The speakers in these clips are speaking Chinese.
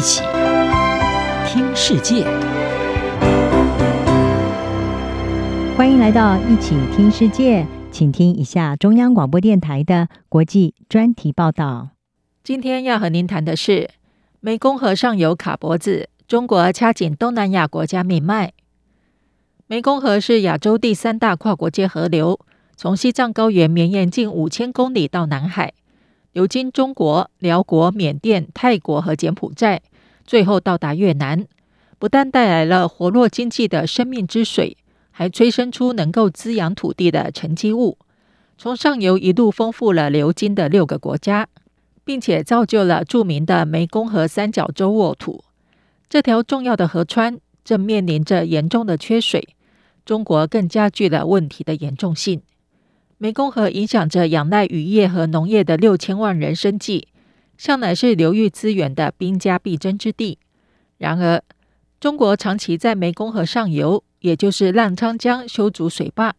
一起听世界，欢迎来到一起听世界，请听一下中央广播电台的国际专题报道。今天要和您谈的是，湄公河上游卡脖子，中国掐紧东南亚国家命脉。湄公河是亚洲第三大跨国界河流，从西藏高原绵延近五千公里到南海。流经中国、辽国、缅甸、泰国和柬埔寨，最后到达越南，不但带来了活络经济的生命之水，还催生出能够滋养土地的沉积物，从上游一路丰富了流经的六个国家，并且造就了著名的湄公河三角洲沃土。这条重要的河川正面临着严重的缺水，中国更加剧了问题的严重性。湄公河影响着仰赖渔业和农业的六千万人生计，向来是流域资源的兵家必争之地。然而，中国长期在湄公河上游，也就是浪沧江修筑水坝，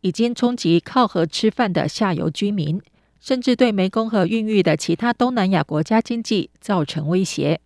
已经冲击靠河吃饭的下游居民，甚至对湄公河孕育的其他东南亚国家经济造成威胁。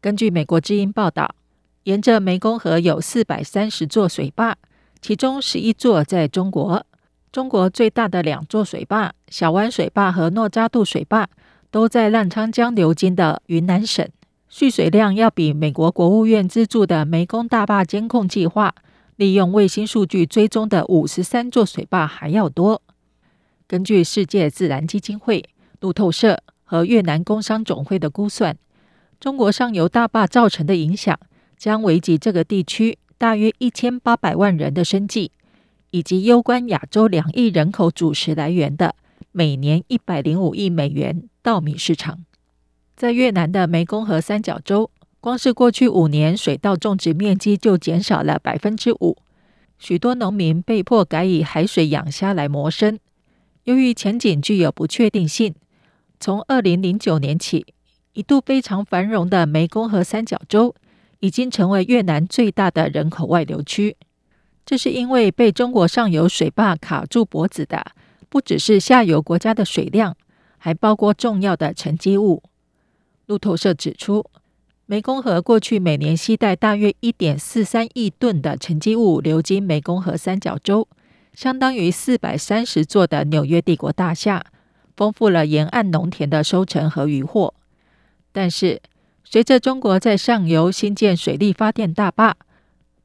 根据美国之音报道，沿着湄公河有四百三十座水坝，其中十一座在中国。中国最大的两座水坝小湾水坝和诺扎杜水坝都在澜沧江流经的云南省，蓄水量要比美国国务院资助的湄公大坝监控计划利用卫星数据追踪的五十三座水坝还要多。根据世界自然基金会、路透社和越南工商总会的估算，中国上游大坝造成的影响将危及这个地区大约一千八百万人的生计。以及攸关亚洲两亿人口主食来源的每年一百零五亿美元稻米市场，在越南的湄公河三角洲，光是过去五年，水稻种植面积就减少了百分之五，许多农民被迫改以海水养虾来谋生。由于前景具有不确定性，从二零零九年起，一度非常繁荣的湄公河三角洲，已经成为越南最大的人口外流区。这是因为被中国上游水坝卡住脖子的，不只是下游国家的水量，还包括重要的沉积物。路透社指出，湄公河过去每年携带大约一点四三亿吨的沉积物流经湄公河三角洲，相当于四百三十座的纽约帝国大厦，丰富了沿岸农田的收成和渔获。但是，随着中国在上游新建水力发电大坝，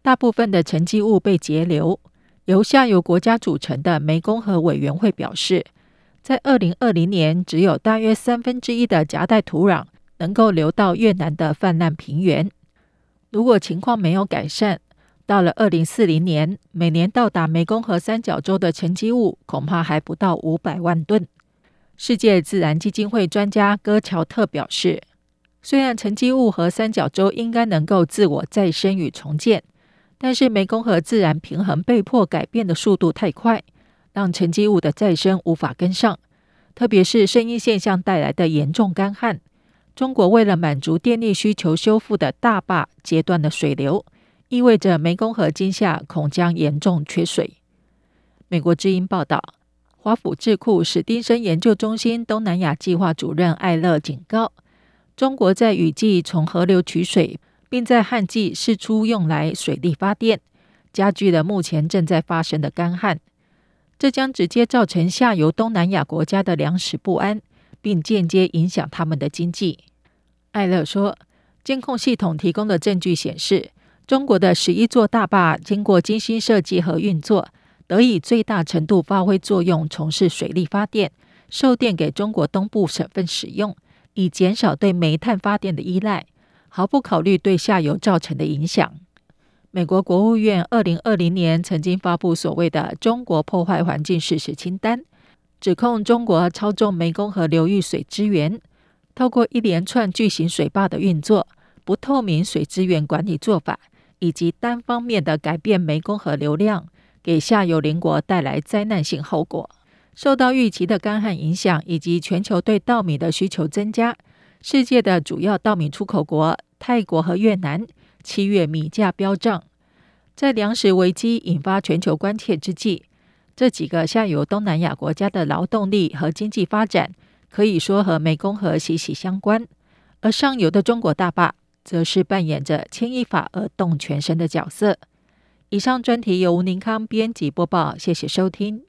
大部分的沉积物被截流，由下游国家组成的湄公河委员会表示，在二零二零年，只有大约三分之一的夹带土壤能够流到越南的泛滥平原。如果情况没有改善，到了二零四零年，每年到达湄公河三角洲的沉积物恐怕还不到五百万吨。世界自然基金会专家戈乔特表示，虽然沉积物和三角洲应该能够自我再生与重建。但是湄公河自然平衡被迫改变的速度太快，让沉积物的再生无法跟上。特别是声音现象带来的严重干旱，中国为了满足电力需求修复的大坝截断了水流，意味着湄公河今夏恐将严重缺水。美国之音报道，华府智库史丁森研究中心东南亚计划主任艾勒警告，中国在雨季从河流取水。并在旱季释出用来水力发电，加剧了目前正在发生的干旱。这将直接造成下游东南亚国家的粮食不安，并间接影响他们的经济。艾勒说，监控系统提供的证据显示，中国的十一座大坝经过精心设计和运作，得以最大程度发挥作用，从事水力发电，售电给中国东部省份使用，以减少对煤炭发电的依赖。毫不考虑对下游造成的影响。美国国务院二零二零年曾经发布所谓的“中国破坏环境事实清单”，指控中国操纵湄公河流域水资源，透过一连串巨型水坝的运作、不透明水资源管理做法，以及单方面的改变湄公河流量，给下游邻国带来灾难性后果。受到预期的干旱影响，以及全球对稻米的需求增加。世界的主要稻米出口国泰国和越南七月米价飙涨，在粮食危机引发全球关切之际，这几个下游东南亚国家的劳动力和经济发展可以说和湄公河息息相关。而上游的中国大坝则是扮演着牵一发而动全身的角色。以上专题由吴宁康编辑播报，谢谢收听。